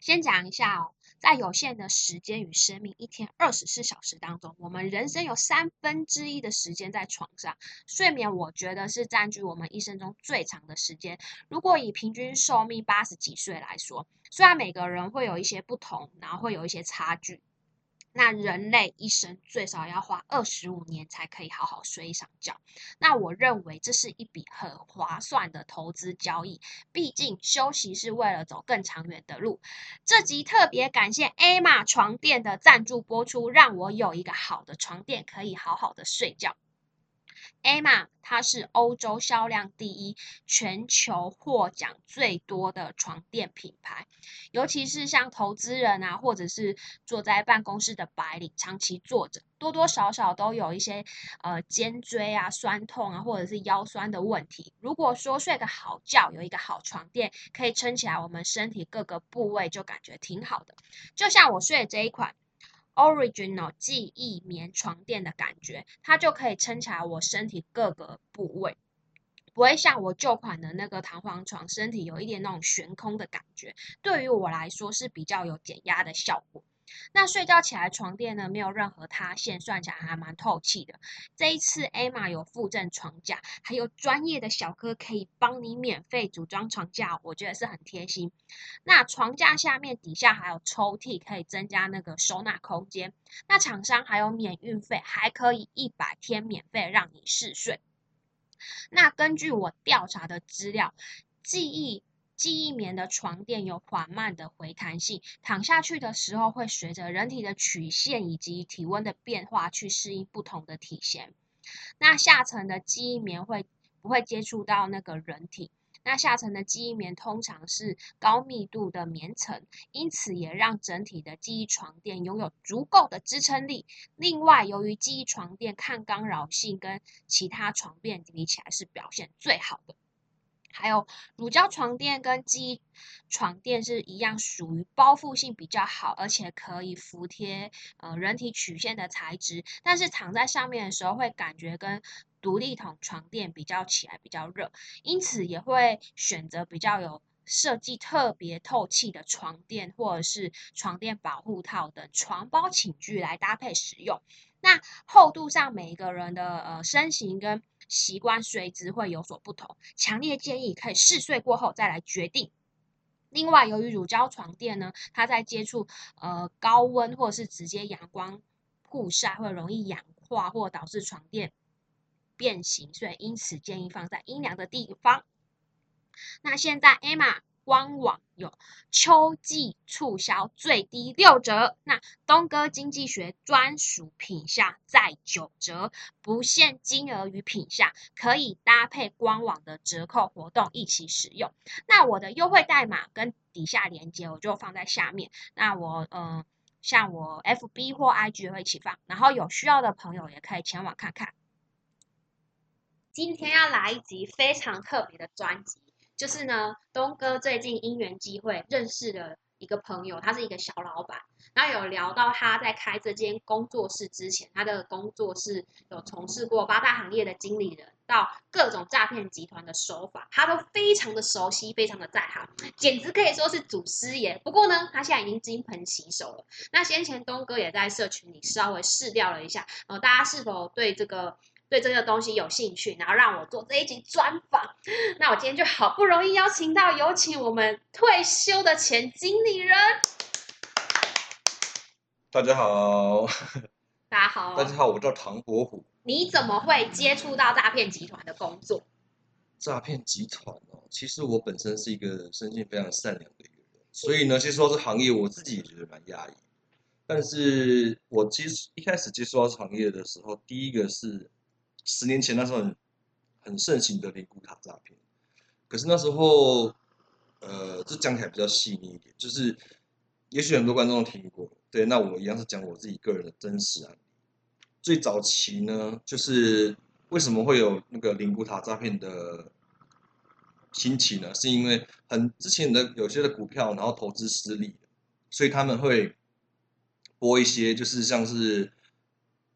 先讲一下哦，在有限的时间与生命一天二十四小时当中，我们人生有三分之一的时间在床上。睡眠，我觉得是占据我们一生中最长的时间。如果以平均寿命八十几岁来说，虽然每个人会有一些不同，然后会有一些差距。那人类一生最少要花二十五年才可以好好睡一场觉。那我认为这是一笔很划算的投资交易。毕竟休息是为了走更长远的路。这集特别感谢 A 玛床垫的赞助播出，让我有一个好的床垫可以好好的睡觉。A 玛，它是欧洲销量第一、全球获奖最多的床垫品牌。尤其是像投资人啊，或者是坐在办公室的白领，长期坐着，多多少少都有一些呃肩椎啊酸痛啊，或者是腰酸的问题。如果说睡个好觉，有一个好床垫可以撑起来，我们身体各个部位就感觉挺好的。就像我睡的这一款。Original 记忆棉床垫的感觉，它就可以撑起来我身体各个部位，不会像我旧款的那个弹簧床，身体有一点那种悬空的感觉。对于我来说是比较有减压的效果。那睡觉起来床垫呢，没有任何塌陷，算起来还蛮透气的。这一次 A 玛有附赠床架，还有专业的小哥可以帮你免费组装床架，我觉得是很贴心。那床架下面底下还有抽屉，可以增加那个收纳空间。那厂商还有免运费，还可以一百天免费让你试睡。那根据我调查的资料，记忆。记忆棉的床垫有缓慢的回弹性，躺下去的时候会随着人体的曲线以及体温的变化去适应不同的体型。那下层的记忆棉会不会接触到那个人体？那下层的记忆棉通常是高密度的棉层，因此也让整体的记忆床垫拥有足够的支撑力。另外，由于记忆床垫抗干扰性跟其他床垫比起来是表现最好的。还有乳胶床垫跟记忆床垫是一样，属于包覆性比较好，而且可以服贴呃人体曲线的材质。但是躺在上面的时候，会感觉跟独立筒床垫比较起来比较热，因此也会选择比较有设计特别透气的床垫，或者是床垫保护套等床包寝具来搭配使用。那厚度上，每一个人的呃身形跟习惯随之会有所不同，强烈建议可以试睡过后再来决定。另外，由于乳胶床垫呢，它在接触呃高温或者是直接阳光曝晒会容易氧化或导致床垫变形，所以因此建议放在阴凉的地方。那现在 Emma。官网有秋季促销，最低六折。那东哥经济学专属品项再九折，不限金额与品项，可以搭配官网的折扣活动一起使用。那我的优惠代码跟底下链接我就放在下面。那我嗯，像我 FB 或 IG 会一起放，然后有需要的朋友也可以前往看看。今天要来一集非常特别的专辑。就是呢，东哥最近因缘机会认识了一个朋友，他是一个小老板，然后有聊到他在开这间工作室之前，他的工作室有从事过八大行业的经理人，到各种诈骗集团的手法，他都非常的熟悉，非常的在行，简直可以说是祖师爷。不过呢，他现在已经金盆洗手了。那先前东哥也在社群里稍微试掉了一下，呃，大家是否对这个？对这个东西有兴趣，然后让我做这一集专访。那我今天就好不容易邀请到，有请我们退休的前经理人。大家好，大家好，大家好，我叫唐伯虎。你怎么会接触到诈骗集团的工作？诈骗集团哦，其实我本身是一个生性非常善良的一个人，所以呢，其实说这行业我自己也觉得蛮压抑。但是我接一开始接触到行业的时候，第一个是。十年前那时候很很盛行的灵骨塔诈骗，可是那时候，呃，这讲起来比较细腻一点，就是也许很多观众都听过，对，那我一样是讲我自己个人的真实案例。最早期呢，就是为什么会有那个灵骨塔诈骗的兴起呢？是因为很之前的有些的股票，然后投资失利，所以他们会播一些，就是像是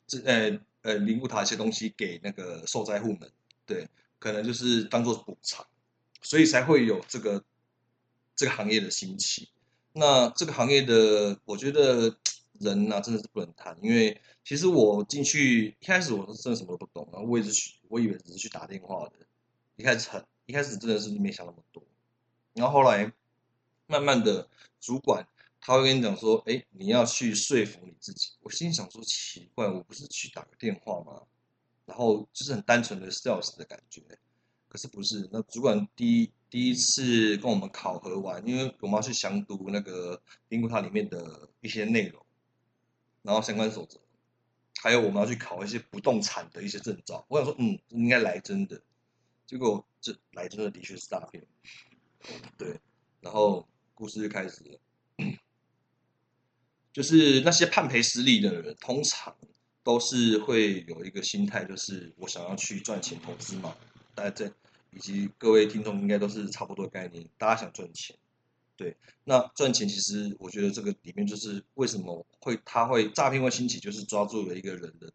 这呃。呃，灵骨塔一些东西给那个受灾户们，对，可能就是当做补偿，所以才会有这个这个行业的兴起。那这个行业的，我觉得人呐、真的是不能谈，因为其实我进去一开始我是真的什么都不懂，然后我也是去，我以为只是去打电话的，一开始很一开始真的是没想那么多，然后后来慢慢的主管他会跟你讲说，哎，你要去说服你自己。我心想说，奇怪，我不是去打个电话吗？然后就是很单纯的 sales 的感觉，可是不是。那主管第一第一次跟我们考核完，因为我们要去详读那个灵骨塔里面的一些内容，然后相关守则，还有我们要去考一些不动产的一些证照。我想说，嗯，应该来真的。结果这来真的的确是诈骗，对。然后故事就开始了。就是那些判赔失利的人，通常都是会有一个心态，就是我想要去赚钱投资嘛。大家在以及各位听众应该都是差不多概念，大家想赚钱，对。那赚钱其实我觉得这个里面就是为什么会他会诈骗会兴起，就是抓住了一个人的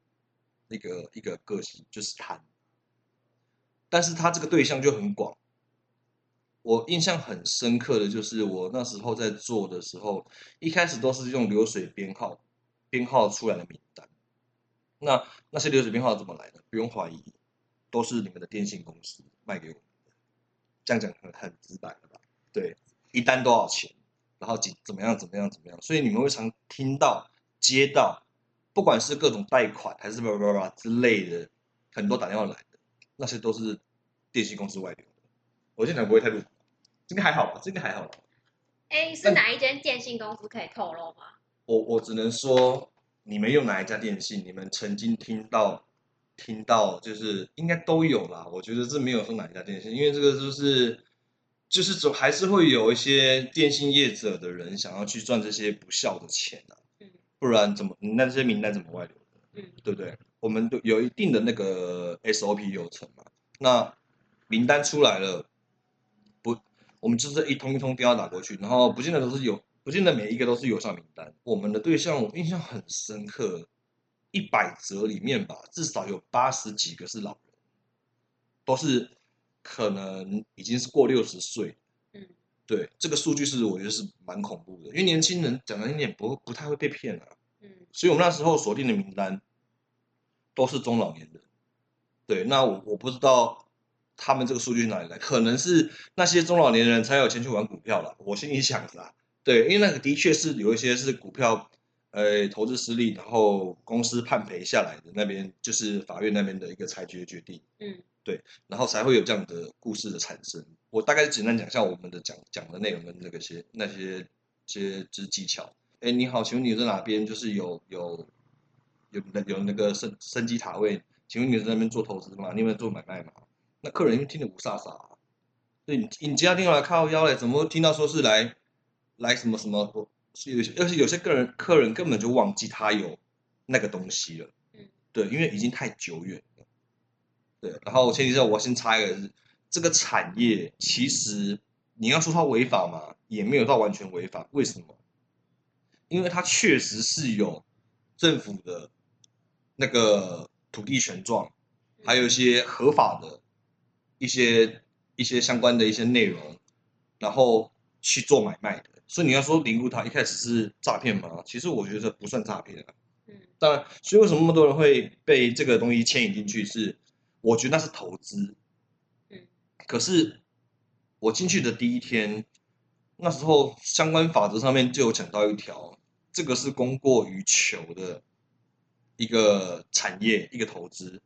那个一个个性，就是贪。但是他这个对象就很广。我印象很深刻的就是我那时候在做的时候，一开始都是用流水编号编号出来的名单。那那些流水编号怎么来的？不用怀疑，都是你们的电信公司卖给我们的。这样讲很很直白了吧？对，一单多少钱，然后几怎么样怎么样怎么样，所以你们会常听到接到，不管是各种贷款还是叭叭叭之类的，很多打电话来的，那些都是电信公司外流的。我现在不会太入。这个还好吧，这个还好吧。哎，是哪一间电信公司可以透露吗？我我只能说，你们用哪一家电信，你们曾经听到听到，就是应该都有啦。我觉得这没有说哪一家电信，因为这个就是就是总还是会有一些电信业者的人想要去赚这些不孝的钱啊。嗯。不然怎么那些名单怎么外流的？嗯，对不对？我们都有一定的那个 SOP 流程嘛。那名单出来了。我们就是一通一通电话打过去，然后不见得都是有，不见得每一个都是有效名单。我们的对象我印象很深刻，一百则里面吧，至少有八十几个是老人，都是可能已经是过六十岁。嗯，对，这个数据是我觉得是蛮恐怖的，因为年轻人讲难听点不不太会被骗啊。嗯，所以我们那时候锁定的名单都是中老年人。对，那我我不知道。他们这个数据哪里来？可能是那些中老年人才有钱去玩股票了。我心里想是啊，对，因为那个的确是有一些是股票，呃，投资失利，然后公司判赔下来的那边，就是法院那边的一个裁决决定。嗯，对，然后才会有这样的故事的产生。我大概简单讲一下我们的讲讲的内容跟那个些那些些之技巧。哎，你好，请问你在哪边？就是有有有那有那个升升级塔位？请问你在那边做投资吗？你有没有做买卖吗？那客人因为听得无煞煞，对你你接到电话来靠腰嘞，怎么听到说是来来什么什么？是有些而且有些个人客人根本就忘记他有那个东西了，嗯，对，因为已经太久远了，对。然后前提是我先插一个是，这个产业其实你要说它违法嘛，也没有到完全违法。为什么？因为它确实是有政府的那个土地权状，还有一些合法的。一些一些相关的一些内容，然后去做买卖的，所以你要说灵骨塔一开始是诈骗吗？其实我觉得不算诈骗啊。嗯，当然，所以为什么那么多人会被这个东西牵引进去？是我觉得那是投资。嗯，可是我进去的第一天，那时候相关法则上面就有讲到一条，这个是供过于求的一个产业，一个投资。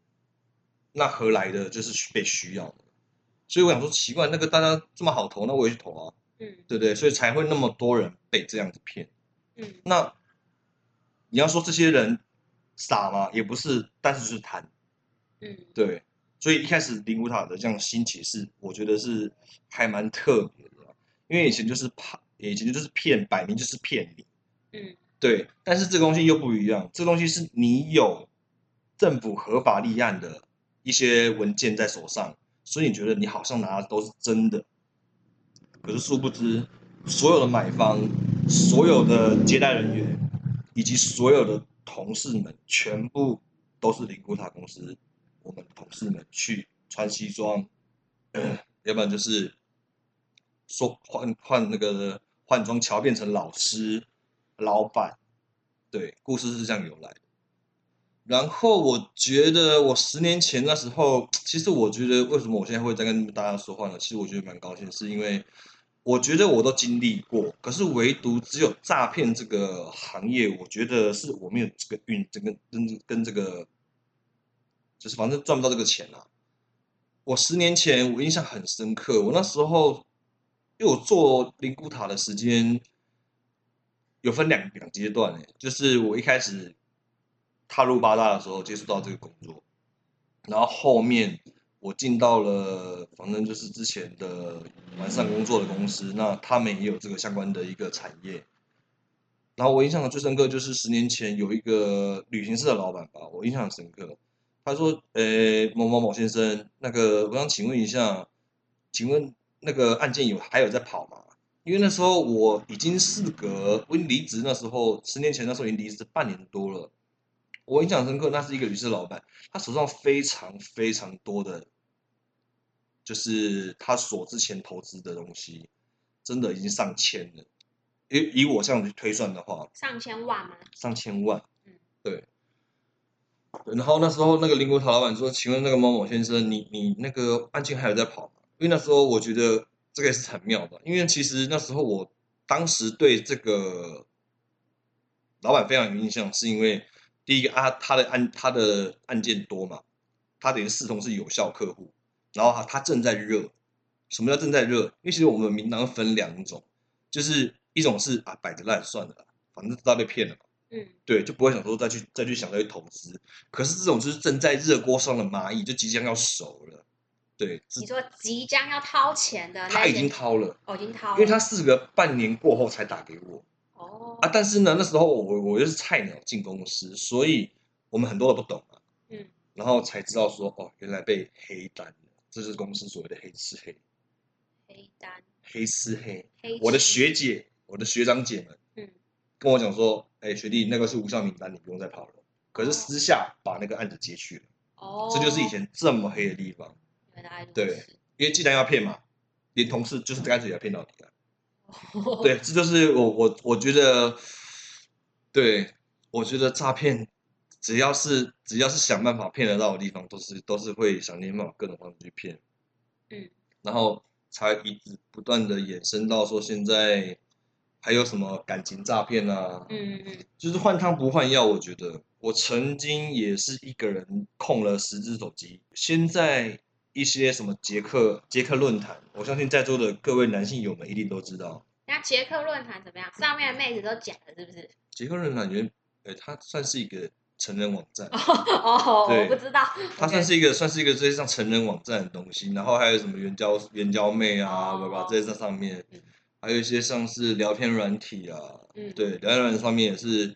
那何来的就是被需要的，所以我想说奇怪，那个大家这么好投，那我也去投啊，嗯，对不对？所以才会那么多人被这样子骗，嗯，那你要说这些人傻吗？也不是，但是就是贪，嗯，对，所以一开始灵骨塔的这样兴起是，我觉得是还蛮特别的，因为以前就是怕，以前就是骗，摆明就是骗你，嗯，对，但是这个东西又不一样，这个东西是你有政府合法立案的。一些文件在手上，所以你觉得你好像拿的都是真的，可是殊不知，所有的买方、所有的接待人员以及所有的同事们，全部都是灵骨塔公司我们同事们去穿西装，要不然就是说换换那个换装桥变成老师、老板，对，故事是这样由来的。然后我觉得我十年前那时候，其实我觉得为什么我现在会在跟大家说话呢？其实我觉得蛮高兴，是因为我觉得我都经历过，可是唯独只有诈骗这个行业，我觉得是我没有这个运，这个跟跟这个，就是反正赚不到这个钱啊。我十年前我印象很深刻，我那时候因为我做灵骨塔的时间有分两两阶段诶，就是我一开始。踏入八大的时候接触到这个工作，然后后面我进到了，反正就是之前的完善工作的公司，那他们也有这个相关的一个产业。然后我印象最深刻就是十年前有一个旅行社的老板吧，我印象很深刻。他说：“呃，某某某先生，那个我想请问一下，请问那个案件有还有在跑吗？因为那时候我已经事隔我离职，那时候十年前那时候已经离职半年多了。”我印象深刻，那是一个旅社老板，他手上非常非常多的，就是他所之前投资的东西，真的已经上千了。以以我这样子推算的话，上千万吗？上千万，嗯，对。然后那时候那个林国陶老板说：“请问那个某某先生，你你那个案件还有在跑吗？”因为那时候我觉得这个也是很妙的，因为其实那时候我当时对这个老板非常有印象，是因为。第一个啊，他的案他的案件多嘛，他等于视同是有效客户，然后他他正在热，什么叫正在热？因为其实我们名单分两种，就是一种是啊摆着烂算了，反正知道被骗了嘛，嗯，对，就不会想说再去再去想再去投资。可是这种就是正在热锅上的蚂蚁，就即将要熟了，对。你说即将要掏钱的，他已经掏了，哦，已经掏了，因为他事隔半年过后才打给我。啊，但是呢，那时候我我又是菜鸟进公司，所以我们很多都不懂嘛，嗯，然后才知道说，哦，原来被黑单了，这是公司所谓的黑吃黑，黑单，黑吃黑，我的学姐，我的学长姐们，嗯，跟我讲说，哎，学弟，那个是无效名单，你不用再跑了，可是私下把那个案子接去了，哦，这就是以前这么黑的地方，对，因为既然要骗嘛，连同事就是干脆要骗到底了。对，这就是我我我觉得，对我觉得诈骗，只要是只要是想办法骗得到的地方，都是都是会想尽办法各种方式去骗，嗯，然后才一直不断的衍生到说现在还有什么感情诈骗啊，嗯就是换汤不换药。我觉得我曾经也是一个人控了十只手机，现在。一些什么捷克捷克论坛，我相信在座的各位男性友们一定都知道。那捷克论坛怎么样？上面的妹子都假的，是不是？捷克论坛原，呃，它算是一个成人网站。哦，我不知道。它算是一个算是一个这些像成人网站的东西，然后还有什么援交援交妹啊，对吧？这些在上面，还有一些像是聊天软体啊，对，聊天软体上面也是，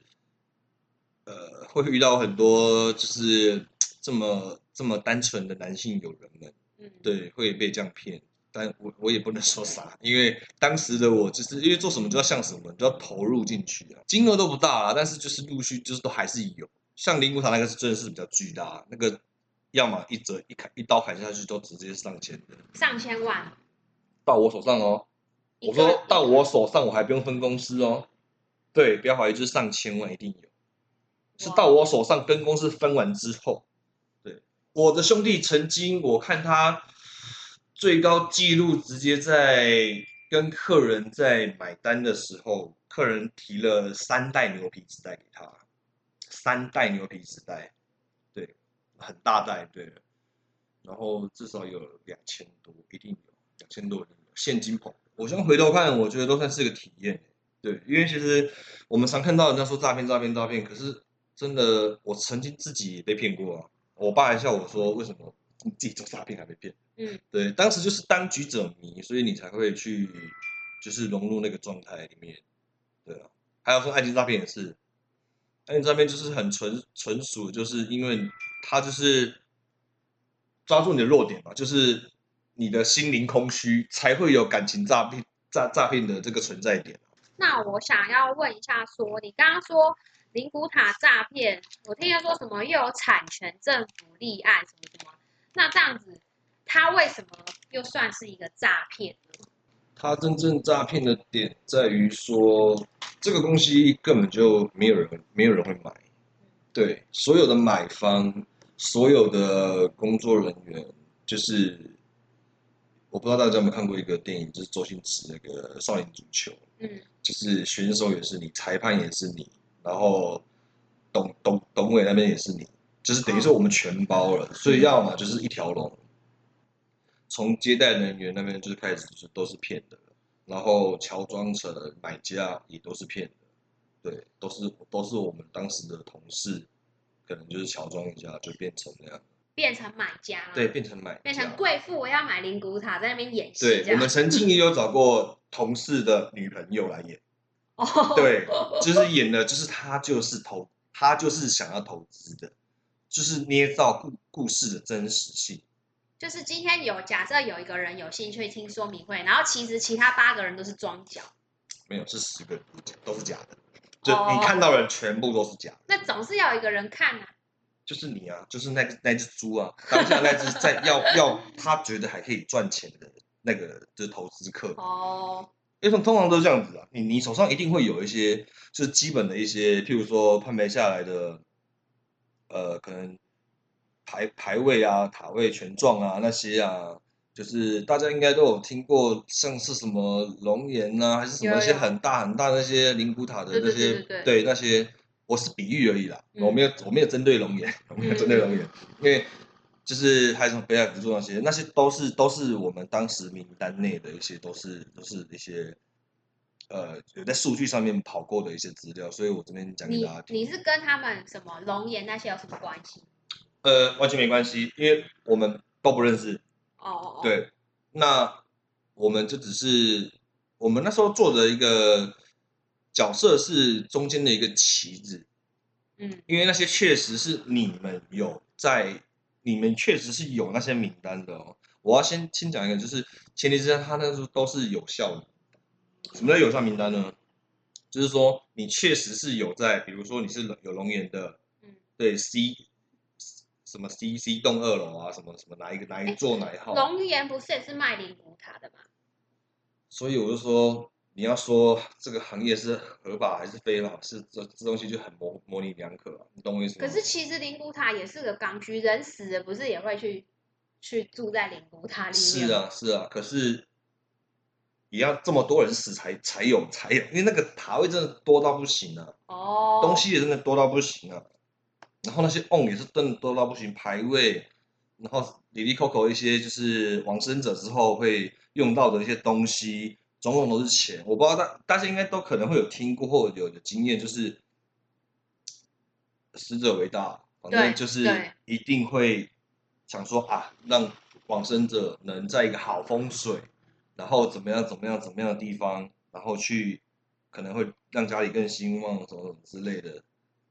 呃，会遇到很多就是这么。这么单纯的男性友人们，嗯，对，会被这样骗，但我我也不能说啥，因为当时的我就是因为做什么就要像什么，就要投入进去啊，金额都不大啊，但是就是陆续就是都还是有，像灵骨塔那个是真的是比较巨大，那个要么一折一砍一刀砍下去都直接上千的，上千万，到我手上哦，我说到我手上我还不用分公司哦，对，不要怀疑，就是上千万一定有，是到我手上跟公司分完之后。我的兄弟曾经，我看他最高纪录，直接在跟客人在买单的时候，客人提了三袋牛皮纸袋给他，三袋牛皮纸袋，对，很大袋，对，然后至少有两千多，一定有两千多，现金捧。我现在回头看，我觉得都算是个体验，对，因为其实我们常看到人家说诈骗、诈骗、诈骗，可是真的，我曾经自己也被骗过啊。我爸还笑我说：“为什么你自己做诈骗还被骗？”嗯，对，当时就是当局者迷，所以你才会去，就是融入那个状态里面，对啊。还有说爱情诈骗也是，爱情诈骗就是很纯纯属，就是因为他就是抓住你的弱点嘛，就是你的心灵空虚，才会有感情诈骗诈诈骗的这个存在点。那我想要问一下，说你刚刚说。灵骨塔诈骗，我听他说什么又有产权政府立案什么什么，那这样子，他为什么又算是一个诈骗呢？他真正诈骗的点在于说，这个东西根本就没有人没有人会买，对，所有的买方，所有的工作人员，就是我不知道大家有没有看过一个电影，就是周星驰那个《少林足球》，嗯就是选手也是你，裁判也是你，然后董董董伟那边也是你，就是等于说我们全包了，所以要么就是一条龙，从接待人员那边就是开始就是都是骗的，然后乔装成买家也都是骗的，对，都是都是我们当时的同事，可能就是乔装一下就变成那样，变成买家了，对，变成买变成贵妇，我要买灵骨塔，在那边演戏，对我们曾经也有找过同事的女朋友来演。哦，对，就是演的，就是他就是投，他就是想要投资的，就是捏造故故事的真实性。就是今天有假设有一个人有兴趣听说明会，然后其实其他八个人都是装脚，没有，是十个都是假的，就哦。你看到的人全部都是假的，那总是要有一个人看啊。就是你啊，就是那个那只猪啊，当下那只在要要他觉得还可以赚钱的那个就是投资客，哦，因为通常都是这样子啊，你你手上一定会有一些就是基本的一些，譬如说判别下来的，呃，可能排排位啊、塔位权状啊那些啊，就是大家应该都有听过，像是什么龙岩啊，还是什么一些很大很大那些灵骨塔的那些，对对那些，我是比喻而已啦，嗯我没有我没有针对龙岩，我没有针对龙岩，因为。就是还有什么北海福州那些，那些都是都是我们当时名单内的一些，都是都是一些呃有在数据上面跑过的一些资料，所以我这边讲给大家听。你是跟他们什么龙岩那些有什么关系？呃，完全没关系，因为我们都不认识。哦哦哦，，对，那我们就只是我们那时候做的一个角色是中间的一个棋子，嗯因为那些确实是你们有在，你们确实是有那些名单的哦。我要先先讲一个，就是前提之下，它那时候都是有效的。什么叫有效名单呢？就是说你确实是有在，比如说你是有龙岩的，嗯，对 C 什么 C C 栋二楼啊，什么什么哪一个哪一座哪一号，龙岩不是也是卖灵骨塔的吗？所以我就说，你要说这个行业是合法还是非法，是这这东西就很模模棱两可、啊，你懂我意思吗？可是其实灵骨塔也是个刚需，人死了不是也会去去住在灵骨塔里面？是，啊，是啊，可是也要这么多人死才才有才有，因为那个塔位真的多到不行啊，哦，东西也真的多到不行啊，然后那些 on 也是真的多到不行，排位，然后里里扣扣一些就是往生者之后会用到的一些东西，种种都是钱。我不知道大大家应该都可能会有听过或有的经验，就是死者为大，反正就是一定会想说啊，让往生者能在一个好风水，然后怎么样怎么样怎么样的地方，然后去可能会让家里更兴旺什么什么之类的。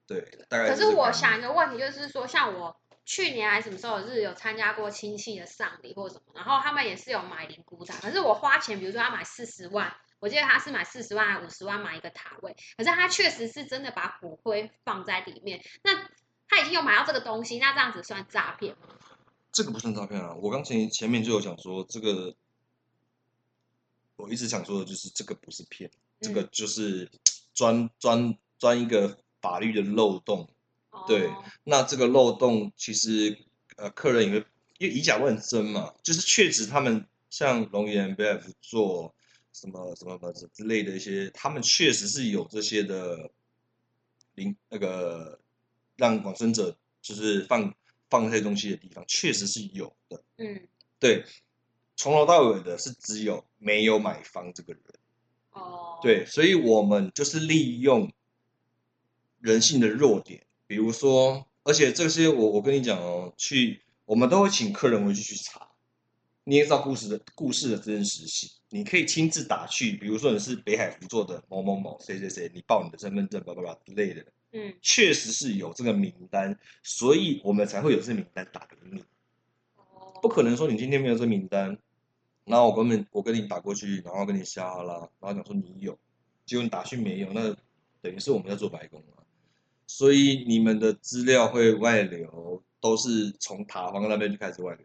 对，大概可是我想一个问题，就是说，像我去年还是什么时候，是有参加过亲戚的丧礼或什么，然后他们也是有买灵骨塔，可是我花钱，比如说他买四十万，我记得他是买四十万还五十万买一个塔位，可是他确实是真的把骨灰放在里面，那他已经有买到这个东西，那这样子算诈骗吗？这个不算诈骗啊！我刚前前面就有讲说，这个我一直想说的就是这个不是骗，这个嗯就是钻钻钻一个法律的漏洞。对哦那这个漏洞其实呃，客人也会因为以假乱真嘛，就是确实他们像龙岩 BF 做什么什么什么之类的一些，他们确实是有这些的零那个让往生者就是放放这些东西的地方，确实是有的。嗯，对，从头到尾的是只有没有买方这个人。哦，对，所以我们就是利用人性的弱点，比如说，而且这些我我跟你讲哦，去我们都会请客人回去去查，捏造故事的故事的真实性。你可以亲自打去，比如说你是北海福做的某某某谁谁谁，你报你的身份证，叭叭叭之类的，嗯，确实是有这个名单，所以我们才会有这名单打给你。哦不可能说你今天没有这名单，然后我跟你我跟你打过去，然后跟你瞎哈拉，然后讲说你有，结果你打去没有，那等于是我们在做白工了。所以你们的资料会外流，都是从塔方那边就开始外流，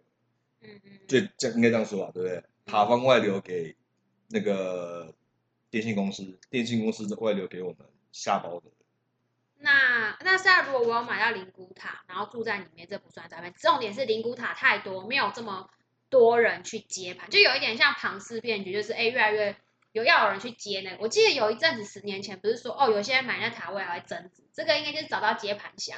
嗯嗯，就这应该这样说吧，对不对？塔方外流给那个电信公司，电信公司外流给我们下包的。那那现在如果我要买到灵骨塔，然后住在里面，这不算诈骗。重点是灵骨塔太多，没有这么多人去接盘，就有一点像庞氏骗局，就是哎越来越有要有人去接那个。我记得有一阵子十年前不是说哦，有些人买那塔位还会增值，这个应该就是找到接盘侠。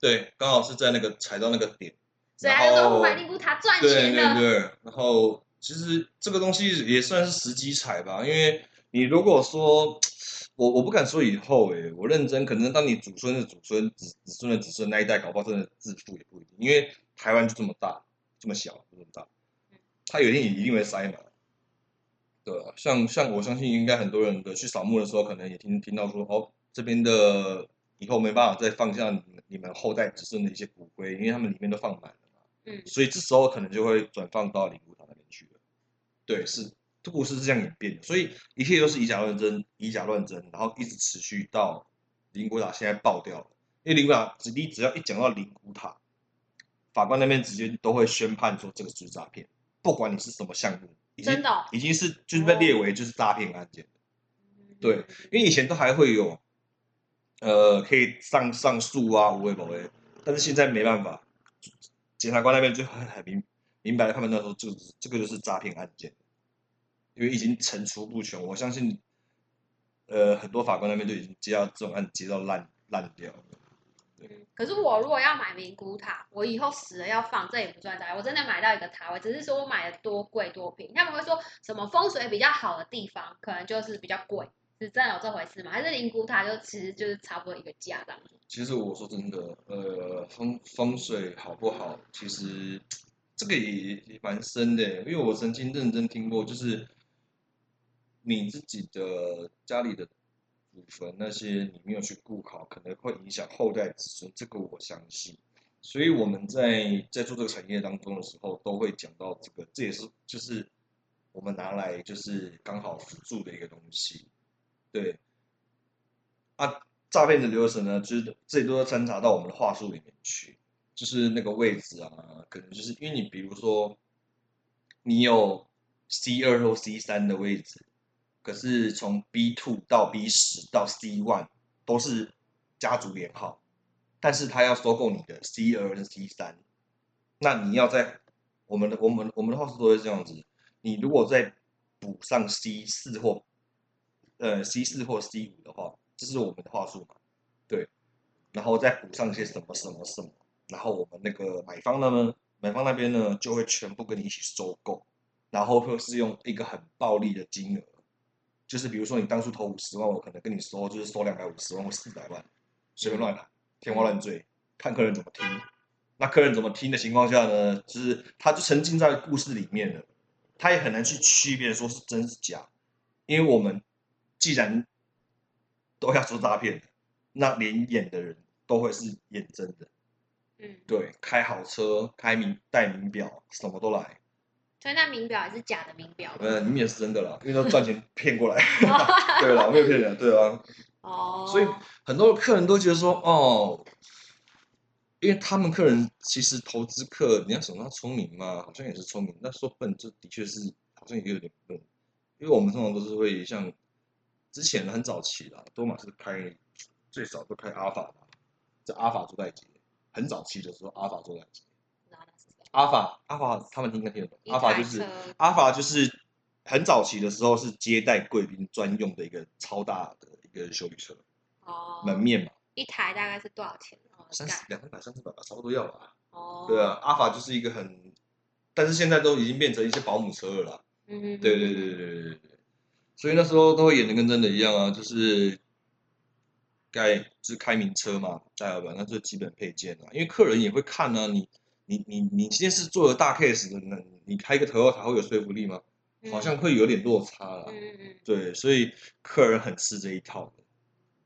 对，刚好是在那个踩到那个点，所以他就说我买灵骨塔赚对钱的。对对，然后其实这个东西也算是时机踩吧，因为你如果说我我不敢说以后诶、我认真可能当你祖孙的祖孙子子孙的子孙那一代，搞不好真的致富也不一定，因为台湾就这么大，这么小，就这么大，它有一天也一定会塞满。对啊，像像我相信应该很多人的去扫墓的时候，可能也听听到说，哦，这边的以后没办法再放下你们你们后代子孙的一些骨灰，因为他们里面都放满了嘛。嗯，所以这时候可能就会转放到灵骨塔那边去了。对，是故事是这样演变的，所以一切都是以假乱真，以假乱真，然后一直持续到灵骨塔现在爆掉了。因为灵骨塔，只你只要一讲到灵骨塔，法官那边直接都会宣判说这个就是诈骗，不管你是什么项目，已经真的哦已经是就是被列为就是诈骗案件。对嗯因为以前都还会有，呃，可以上上诉啊，无为不为，但是现在没办法，检察官那边就很很明明白的，他们那时候就这个就是诈骗案件，因为已经层出不穷，我相信，呃，很多法官那边都已经接到这种案接到烂烂掉了。嗯可是我如果要买灵骨塔，我以后死了要放，这也不算诈骗。我真的买到一个塔位，只是说我买的多贵多平。他们会说什么风水比较好的地方，可能就是比较贵，是真的有这回事吗？还是灵骨塔就其实就是差不多一个价这样子？其实我说真的，呃，风风水好不好，其实这个也也蛮深的，因为我曾经认真听过，就是你自己的家里的祖坟那些你没有去顾好，可能会影响后代子孙，这个我相信。所以我们在在做这个产业当中的时候，都会讲到这个，这也是就是我们拿来就是刚好辅助的一个东西，对。啊，诈骗的流程呢，就是这里都要掺杂到我们的话术里面去，就是那个位置啊，可能就是因为你比如说你有 C 二或 C 三的位置，可是从 B two 到 B 十到 C one 都是家族连号，但是他要收购你的 C 二跟 C 三，那你要在我们的我们我们的话术都会这样子，你如果再补上 C 四或呃 C 四或 C 五的话，这是我们的话术嘛，对，然后再补上一些什么什么什么，然后我们那个买方的呢，买方那边呢就会全部跟你一起收购，然后会是用一个很暴利的金额，就是比如说你当初投五十万，我可能跟你说就是收两百五十万或四百万，随便乱来，天花乱坠，看客人怎么听。那客人怎么听的情况下呢？就是他就沉浸在故事里面了，他也很难去区别说是真是假，因为我们既然都要做诈骗，那连演的人都会是演真的，嗯，对，开好车、开名带名表，什么都来。所以那名表也是假的名表。呃，你们也是真的啦，因为都赚钱骗过来。对啦，我没有骗人，对啊。哦，所以很多客人都觉得说，哦，因为他们客人其实投资客，你要想他聪明嘛，好像也是聪明，那说笨，这的确是好像也有点笨，因为我们通常都是会像之前很早期啦，多玛是开最早都开阿法嘛，在阿法做代节，很早期的时候阿法做代节，不知道那是什么阿法阿法他们应该听得懂，阿法就是阿法就是很早期的时候是接待贵宾专用的一个超大的一个修理车，哦，门面嘛。一台大概是多少钱？哦三十大两三百、三四百吧，差不多要吧。哦，对啊，，阿法就是一个很，但是现在都已经变成一些保姆车了啦。嗯，对对对对对对对。所以那时候都会演的跟真的一样啊，就是盖就是开名车嘛，大老板那是基本配件啊，因为客人也会看啊，你你你你今天是做了大 case 的，那你开个 Toyota 会有说服力吗？嗯好像会有点落差了。嗯嗯嗯对，所以客人很吃这一套的。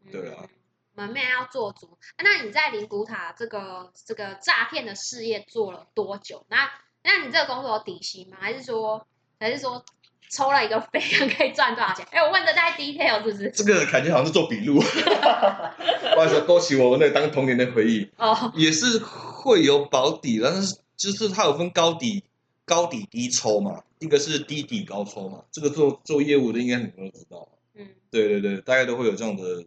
嗯，对啊嗯。门面要做足。那你在灵谷塔这个这个诈骗的事业做了多久？那那你这个工作有底薪吗？还是说还是说抽了一个费用可以赚多少钱？哎，我问的太 detail 是不是？这个感觉好像是做笔录，不好意思，勾起我那当童年的回忆。哦，也是会有保底，但是就是它有分高底、高底低抽嘛。一个是低底高抽嘛，这个做做业务的应该很多人都知道。嗯，对对对，大概都会有这样的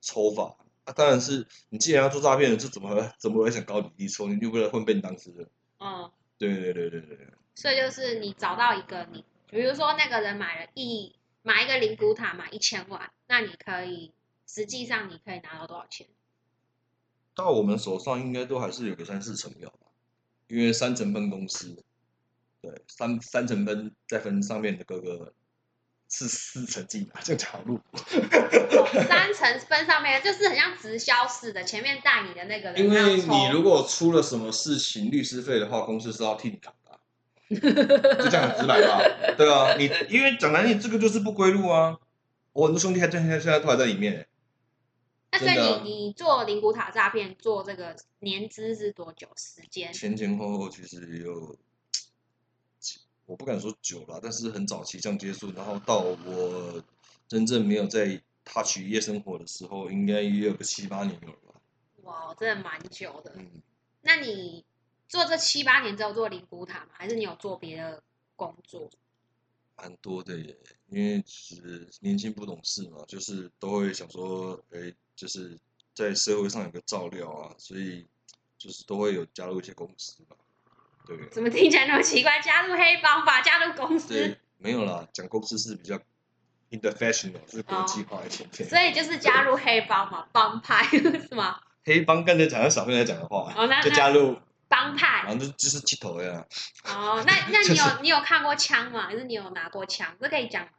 抽法。啊，当然是你既然要做诈骗的，这怎么会怎么会想高底低抽？你就为了混便当吃的？嗯，对对对对对对。所以就是你找到一个你，比如说那个人买了一买一个灵骨塔买一千万，那你可以实际上你可以拿到多少钱？到我们手上应该都还是有个三四成要吧，因为三成分公司，对，三三成分再分上面的各个是四成进来这条路，三 成分上面就是很像直销似的，前面带你的那个人，因为你如果出了什么事情，律师费的话，公司是要替你扛的啊、就这样很直白吧？对啊，你因为讲难听，这个就是不归路啊。我很多兄弟还在现在现在都还在里面、那所以你你做灵骨塔诈骗做这个年资是多久时间？前前后后其实也有，我不敢说久了，但是很早期这样接触，然后到我真正没有在 touch 夜生活的时候，应该也有个七八年有了吧。哇，真的蛮久的。嗯，那你做这七八年之后做灵骨塔吗？还是你有做别的工作？蛮多的耶，因为其实年轻不懂事嘛，就是都会想说，哎，就是在社会上有个照料啊，所以就是都会有加入一些公司嘛。对，怎么听起来那么奇怪？加入黑帮吧，加入公司对，，没有啦，讲公司是比较 international，是国际化一点点。所以就是加入黑帮嘛，帮派 是吗？黑帮刚才讲的小朋友在讲的话，哦那那就加入，帮派然后就就是气头呀。哦，那 那你就是有你有看过枪吗？还是你有拿过枪？这可以讲吗？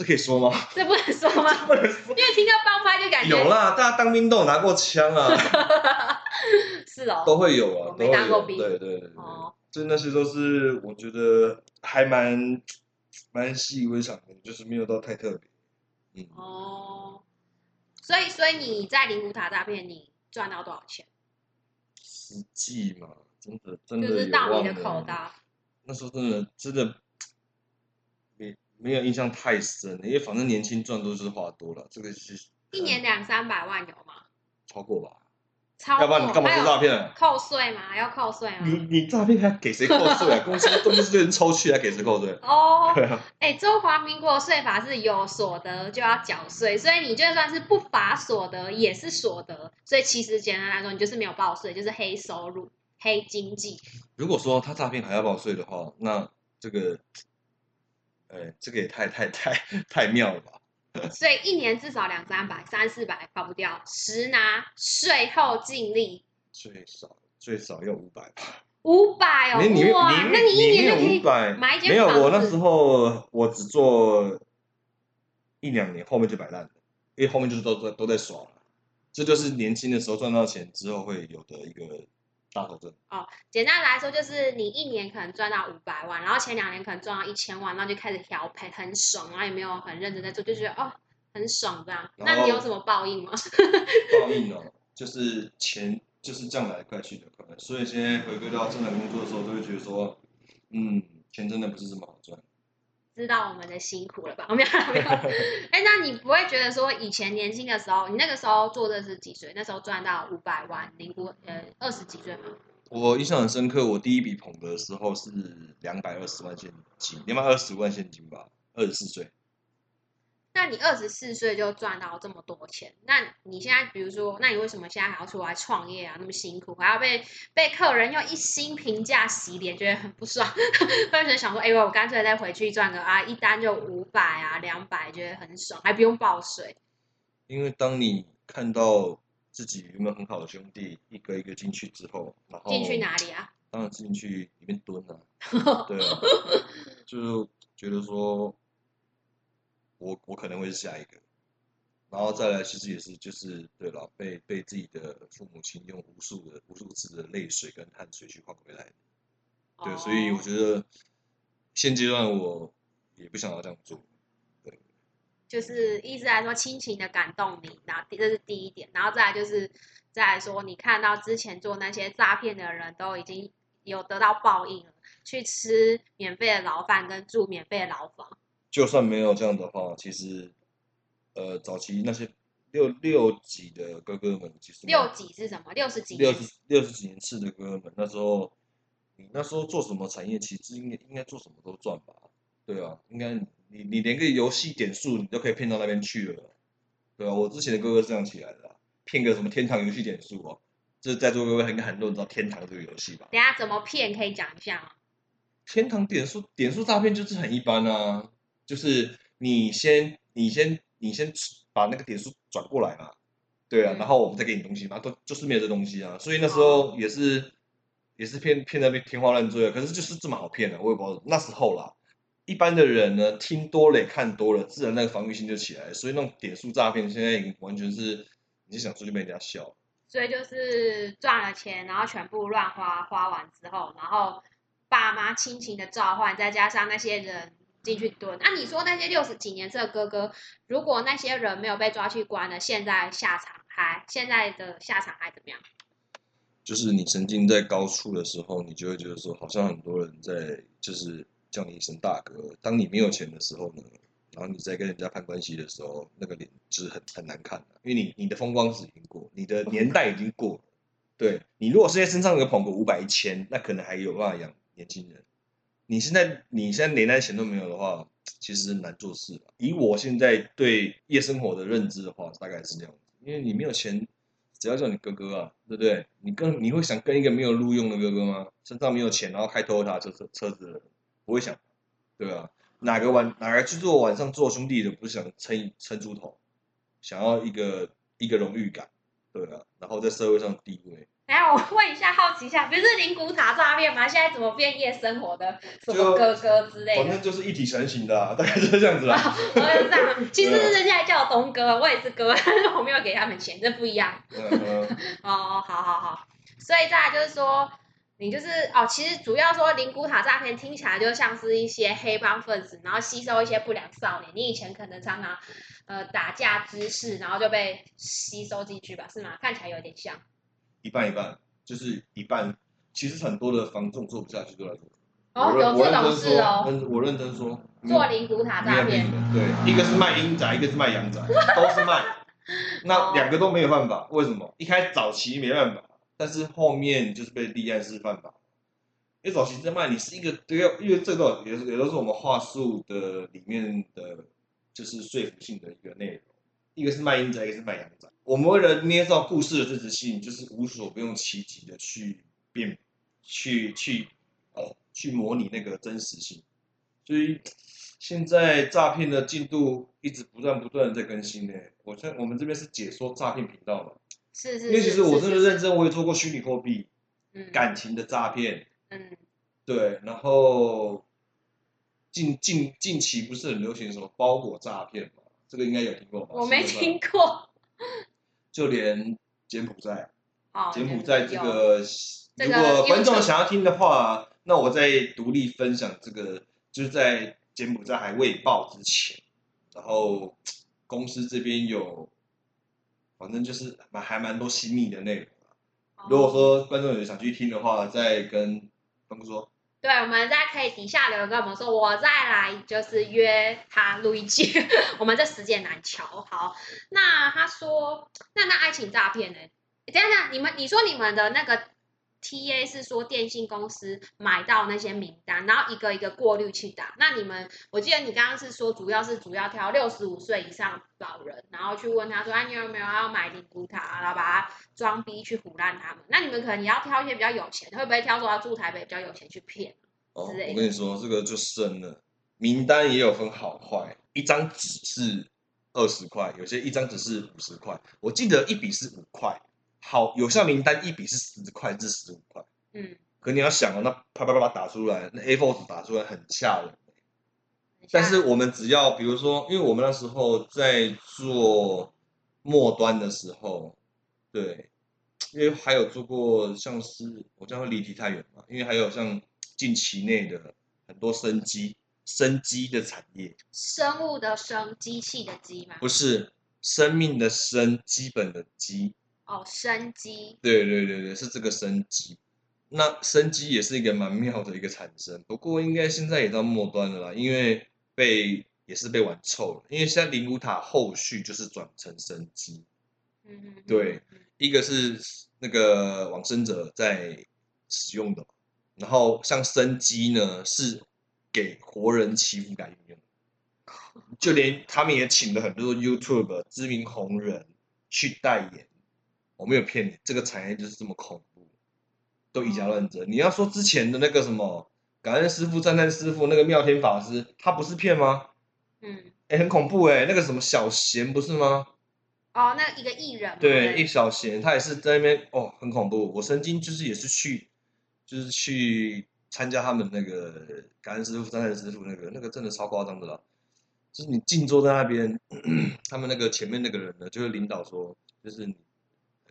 这可以说吗？这不能说吗？不能说。因为听到帮派就感觉有啦，大家当兵都有拿过枪啊，是哦，都会有啊。没当过兵对对对对，哦，就那些都是我觉得还蛮蛮习以为常的，就是没有到太特别。嗯，哦，所以所以你在灵骨塔诈骗，你赚到多少钱？实际嘛，真的真的就是也到你的口袋。那时候真的真的没没有印象太深，因为反正年轻赚都是花多了，这个是一年两三百万有吗？超过吧？超过，要不然你干嘛做诈骗啊？扣税吗？要扣税吗？你你诈骗还给谁扣税啊？公司公司对人抽去还给谁扣税？哦，对啊，哎，中华民国税法是有所得就要缴税，所以你就算是不法所得也是所得，所以其实简单来说，你就是没有报税，就是黑收入、黑经济。如果说他诈骗还要报税的话，那这个，哎，这个也太太太太妙了吧？所以一年至少两三百、三四百跑不掉，实拿税后净利最少最少要五百吧？五百哦，那你一年就可五以百？买一间没有，我那时候我只做一两年，后面就摆烂了，因为后面就是都在都在耍了。这就是年轻的时候赚到钱之后会有的一个大头症。简单来说，就是你一年可能赚到五百万，然后前两年可能赚到一千万，然后就开始调配，很爽，然后也没有很认真在做，就觉得哦很爽这样。那你有什么报应吗？报应哦，就是钱就是这样来快去的，可能。所以现在回归到正常工作的时候，都会觉得说，嗯，钱真的不是这么好赚。知道我们的辛苦了吧？没有没有。哎，那你不会觉得说以前年轻的时候，你那个时候做的是几岁？那时候赚到五百万，零五呃二十几岁吗？我印象很深刻，我第一笔捧的时候是两百二十万现金，两百二十万现金吧，二十四岁。那你二十四岁就赚到这么多钱，那你现在比如说，那你为什么现在还要出来创业啊？那么辛苦，还要被被客人用一星评价洗脸，觉得很不爽，或者想说，哎、我干脆再回去赚个啊，一单就五百啊、两百，觉得很爽，还不用报税。因为当你看到自己有没有很好的兄弟一个一个进去之后，然后进去哪里啊？当然是进去里面蹲啊，对啊，就是觉得说，我我可能会是下一个，然后再来其实也是就是对了，被被自己的父母亲用无数的无数次的泪水跟汗水去换回来，对，所以我觉得现阶段我也不想要这样做，对。就是意思来说，亲情的感动你，然后这是第一点，然后再来就是再来说，你看到之前做那些诈骗的人都已经有得到报应了，去吃免费的牢饭跟住免费的牢房。就算没有这样的话，其实呃早期那些六六几的哥哥们，其实六几是什么？六十几年六十六十几年次的哥哥们，那时候你那时候做什么产业，其实应该应该做什么都赚吧？对啊，应该你你连个游戏点数你都可以骗到那边去了，对啊，我之前的哥哥是这样起来的啊，骗个什么天堂游戏点数哦，这在座各位应该很多人知道天堂这个游戏吧？等下怎么骗可以讲一下吗？天堂点数点数诈骗就是很一般啊，就是你先你先你先把那个点数转过来嘛，对啊，嗯然后我们再给你东西嘛，都就是没有这东西啊，所以那时候也是也是骗骗的天花乱坠啊，可是就是这么好骗的、我也不知道那时候啦。一般的人呢，听多了也看多了，自然那个防御心就起来了，所以那种点数诈骗现在已经完全是，你就想出去被人家笑。所以就是赚了钱，然后全部乱花，花完之后，然后爸妈亲情的召唤，再加上那些人进去蹲。那、你说那些六十几年次的哥哥，如果那些人没有被抓去关了，现在下场还现在的下场还怎么样？就是你曾经在高处的时候，你就会觉得说，好像很多人在就是叫你一声大哥。当你没有钱的时候呢，然后你在跟人家攀关系的时候，那个脸就是很很难看的，因为你你的风光是已经过，你的年代已经过了。对你如果是在身上有捧个五百一千，那可能还有办法养年轻人。你现在你现在连那钱都没有的话，其实难做事。以我现在对夜生活的认知的话，大概是这样子。因为你没有钱，只要叫你哥哥啊，对不对？你跟你会想跟一个没有路用的哥哥吗？身上没有钱，然后开 Toyota 车车车子的人，不会想，对啊？哪个晚哪个去做晚上做兄弟的，不是想撑一撑猪头，想要一个一个荣誉感，对啊？然后在社会上地位，哎，我问一下，好奇一下，不是灵骨塔诈骗吗？现在怎么变夜生活的什么哥哥之类的？反正就是一体成型的、啊，大概就是这样子啦。我也是这样，其实人家还叫我东哥，我也是哥，但是我没有给他们钱，这不一样。嗯 嗯哦，好好好，所以再来就是说，你就是哦，其实主要说灵骨塔诈骗听起来就像是一些黑帮分子，然后吸收一些不良少年。你以前可能常常呃打架滋事，然后就被吸收进去吧，是吗？看起来有点像。一半一半，就是一半。其实很多的房仲做不下去都来做。哦，有这种事哦，认我认真说，做灵骨塔诈骗。对，一个是卖阴宅，一个是卖阳宅，都是卖。那两个都没有办法，为什么？一开始早期没办法，但是后面就是被立案是犯法。因为早期在卖，你是一个都要，因为这个也是也都是我们话术的里面的，就是说服性的一个内容。一个是卖阴宅，一个是卖阳宅。我们为了捏造故事的真实性，就是无所不用其极的去变，去去哦，去模拟那个真实性。所以现在诈骗的进度一直不断不断的在更新呢。我像我们这边是解说诈骗频道嘛，是是，因为其实我真的认真，真，我也做过虚拟货币、嗯感情的诈骗，嗯，对，然后近近近期不是很流行什么包裹诈骗嘛？这个应该有听过吧？我没听过。就连柬埔寨，哦，柬埔寨这个，如果观众想要听的话，那我再独立分享这个，就是在柬埔寨还未爆之前，然后公司这边有，反正就是蛮还蛮多新密的内容啊。如果说观众有想去听的话，再跟方哥说。对，我们再可以底下留言跟我们说，我再来就是约他录一集，我们这时间难瞧。好，那他说，那那爱情诈骗呢？等等一下，你们你说你们的那个 TA 是说电信公司买到那些名单，然后一个一个过滤去打。那你们，我记得你刚刚是说主要是主要挑六十五岁以上老人，然后去问他说，哎、你有没有要买灵骨塔，然后把他装逼去唬烂他们。那你们可能也要挑一些比较有钱，会不会挑说他住台北比较有钱去骗？哦，我跟你说，这个就深了。名单也有分好坏，一张纸是二十块，有些一张纸是五十块。我记得一笔是五块，好有效名单一笔是十块至十五块。嗯，可你要想哦，那啪啪啪啪打出来，那 A4 纸打出来很吓人。但是我们只要比如说，因为我们那时候在做末端的时候，对，因为还有做过像是我这样会离题太远嘛，因为还有像近期内的很多生机生机的产业，生物的生，机器的机嘛，不是生命的生，基本的基，哦，生机，对对对对，是这个生机。那生机也是一个蛮妙的一个产生，不过应该现在也到末端了啦，因为被也是被玩臭了，因为现在灵骨塔后续就是转成生机，嗯嗯，对，一个是那个往生者在使用的，然后像生机呢是给活人祈福感应用，就连他们也请了很多 YouTube 知名红人去代言。我没有骗你，这个产业就是这么恐怖，都以假乱真。你要说之前的那个什么感恩师傅、赞叹师傅，那个妙天法师，他不是骗吗？嗯，哎，很恐怖哎，那个什么小贤不是吗？哦，那一个艺人，对，一小贤，他也是在那边哦，很恐怖。我曾经就是也是去，就是去参加他们那个感恩师傅、赞叹师傅那个，那个真的超夸张的啦。就是你静坐在那边，他们那个前面那个人呢，就会领导说，就是你。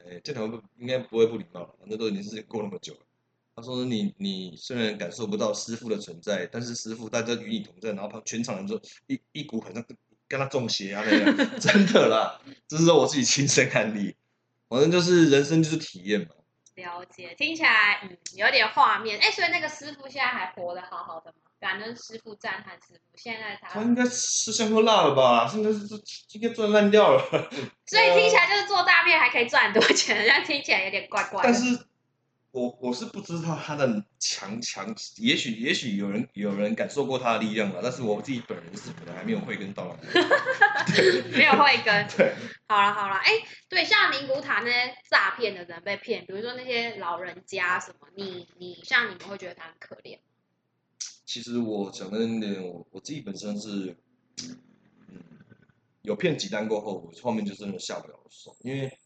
哎，这条应该不会不礼貌了，反正都已经是过那么久了。他说：“你你虽然感受不到师傅的存在，但是师傅大家与你同在，然后旁全场人就一一股很像跟他中邪啊那样，真的啦，这是我自己亲身案例。反正就是人生就是体验嘛。”了解，听起来嗯有点画面。哎，所以那个师傅现在还活得好好的吗？感恩师傅，赞叹师傅。现在他他应该吃香喝辣了吧？现在是应该赚烂掉了。所以听起来就是做大便还可以赚很多钱，但听起来有点怪怪。但是，我我是不知道他的强强，也许也许有人有人感受过他的力量了，但是我自己本人是可能还没有慧根到。没有慧根。对。好了好了，哎，对，像宁古塔那些诈骗的人被骗，比如说那些老人家什么，你你像你们会觉得他很可怜。其实我讲真点，我我自己本身是，嗯，有骗几单过后，我后面就真的下不了手，因为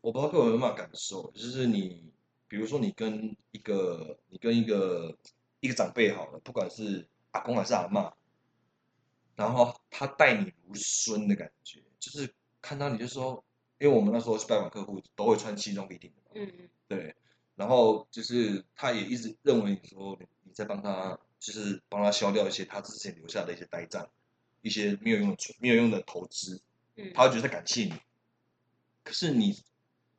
我不知道各位有没有感受，就是你，比如说你跟一个，你跟一个一个长辈好了，不管是阿公还是阿妈，然后他待你如孙的感觉，就是看到你就说，因为我们那时候去拜访客户都会穿西装笔挺的，嗯嗯，对，然后就是他也一直认为你说你在帮他。就是帮他消掉一些他之前留下的一些呆账，一些没有用的、没有用的投资，嗯，他会觉得感谢你。可是你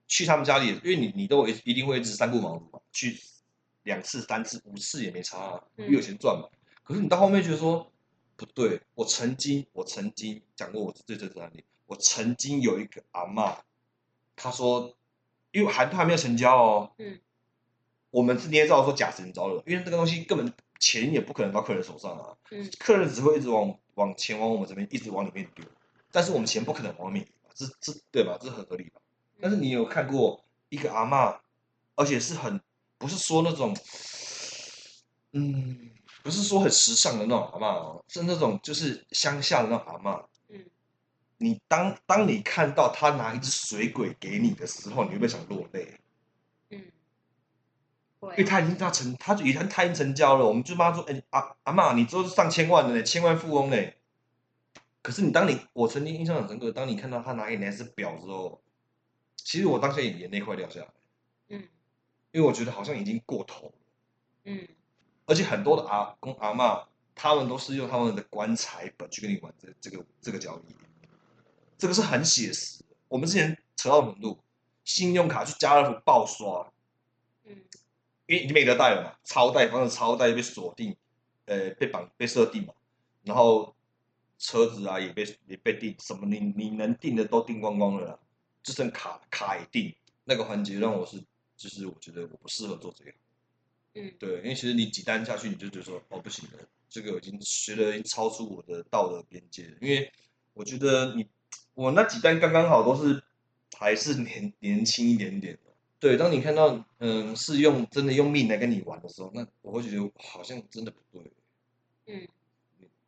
去他们家里，因为你你都一一定会一直三顾茅庐嘛，去两次、三次、五次也没差，啊，越有钱赚嘛。可是你到后面觉得说不对，我曾经我曾经讲过我最最最案例，我曾经有一个阿妈，她说，因为还还没有成交哦，嗯，我们是捏造说假成交了，因为这个东西根本。钱也不可能到客人手上啊，客人只会一直往往钱往我们这边一直往里面丢，但是我们钱不可能往里面，这这对吧？这很合理吧？但是你有看过一个阿妈，而且是很不是说那种，嗯，不是说很时尚的那种阿妈哦，是那种就是乡下的那种阿妈。嗯，你当当你看到他拿一只水鬼给你的时候，你会不会想落泪？因为他已经他成，他就已经他已经成交了，我们就帮他说，哎阿阿妈，你都是上千万的嘞，千万富翁嘞。可是你当你我曾经印象很深刻，当你看到他拿给你那只表之后，其实我当下也眼泪快掉下来。嗯。因为我觉得好像已经过头了。嗯。而且很多的阿公阿妈，他们都是用他们的棺材本去跟你玩这这个这个交易，这个是很写实。我们之前扯到程度，信用卡去家乐福爆刷。嗯。因为已经没得带了嘛，超带方的超带被锁定，呃，被绑被设定嘛，然后车子啊也被也被定，什么你你能定的都定光光了啦，就剩卡卡也定，那个环节让我是就是我觉得我不适合做这个，嗯，对，因为其实你几单下去你就觉得说哦不行了，这个已经学的已经超出我的道德边界了，因为我觉得你我那几单刚刚好都是还是年年轻一点点。对，当你看到嗯是用真的用命来跟你玩的时候，那我会觉得好像真的不对。嗯，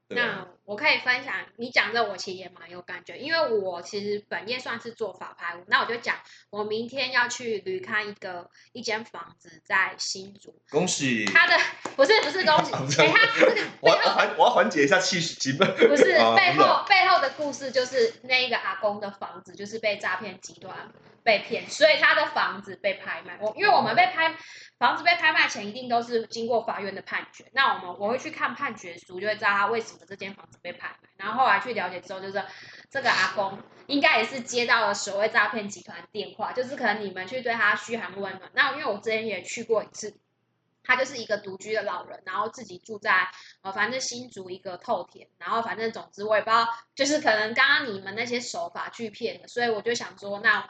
那我可以分享，你讲这我其实也蛮有感觉，因为我其实本业算是做法拍，那我就讲我明天要去旅看一个一间房子在新竹。恭喜。他的不是不是恭喜，哎，他这个我要缓我要缓解一下气气氛。不是背后背后的故事，就是那一个阿公的房子就是被诈骗集团。被骗，所以他的房子被拍卖。我因为我们被拍房子被拍卖前，一定都是经过法院的判决。那我们我会去看判决书，就会知道他为什么这间房子被拍卖。然后后来去了解之后，就是这个阿公应该也是接到了所谓诈骗集团电话，就是可能你们去对他嘘寒问暖。那因为我之前也去过一次，他就是一个独居的老人，然后自己住在呃反正新竹一个透田，然后反正总之我也不知道，就是可能刚刚你们那些手法去骗的，所以我就想说那。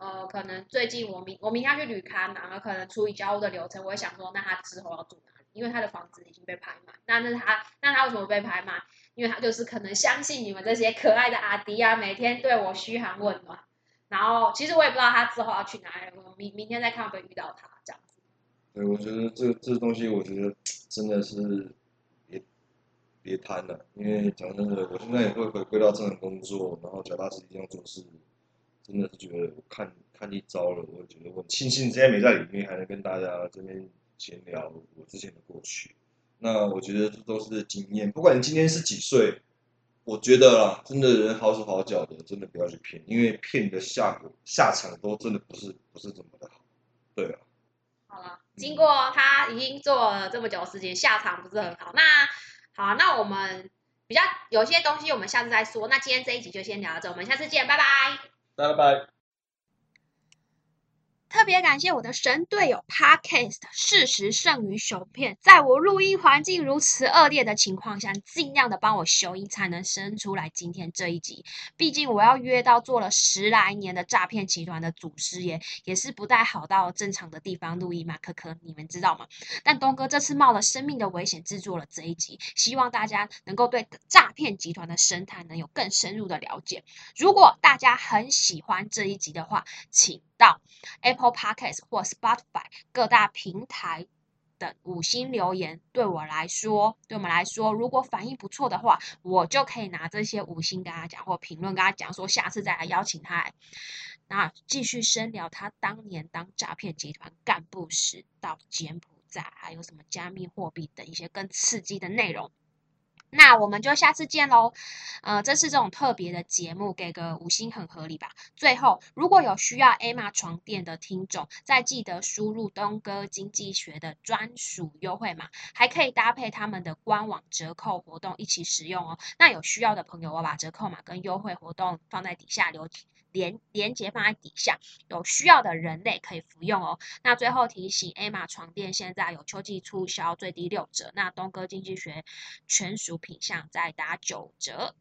呃，可能最近我明我明天要去旅刊，然后可能处理交屋的流程，我会想说，那他之后要住哪里？因为他的房子已经被拍卖，那那他那他为什么被拍卖？因为他就是可能相信你们这些可爱的阿迪啊，每天对我嘘寒问暖。然后其实我也不知道他之后要去哪里，我明明天再看会不会遇到他这样子。对，我觉得这这东西，我觉得真的是别别贪了，因为讲真的，我现在也会回归到正常工作，然后脚踏实地这样做事，真的是觉得我看看一招了，我觉得我庆幸现在没在里面，还能跟大家这边闲聊我之前的过去。那我觉得这都是经验，不管你今天是几岁，我觉得啦，真的人好手好脚的，真的不要去骗，因为骗的下果下场都真的不是不是怎么的好。对啊。好了，经过他已经做了这么久时间，下场不是很好。那好，那我们比较有些东西我们下次再说。那今天这一集就先聊到这，我们下次见，拜拜。拜拜。特别感谢我的神队友 Podcast，事实胜于雄辩。在我录音环境如此恶劣的情况下，尽量的帮我修音，才能生出来今天这一集。毕竟我要约到做了十来年的诈骗集团的祖师爷，也是不太好到正常的地方录音嘛，可可，你们知道吗？但东哥这次冒了生命的危险制作了这一集，希望大家能够对诈骗集团的生态能有更深入的了解。如果大家很喜欢这一集的话，请。到 Apple Podcast 或 Spotify 各大平台的五星留言，对我来说，对我们来说，如果反应不错的话，我就可以拿这些五星跟他讲，或评论跟他讲，说下次再来邀请他来，那继续深聊他当年当诈骗集团干部时到柬埔寨，还有什么加密货币等一些更刺激的内容。那我们就下次见喽，呃，这是这种特别的节目，给个五星很合理吧。最后，如果有需要 Emma 床垫的听众，再记得输入东哥经济学的专属优惠码，还可以搭配他们的官网折扣活动一起使用哦。那有需要的朋友，我把折扣码跟优惠活动放在底下留。连连接放在底下，有需要的人类可以服用哦。那最后提醒，A 玛床垫现在有秋季促销，最低六折。那东哥经济学全属品相再打九折。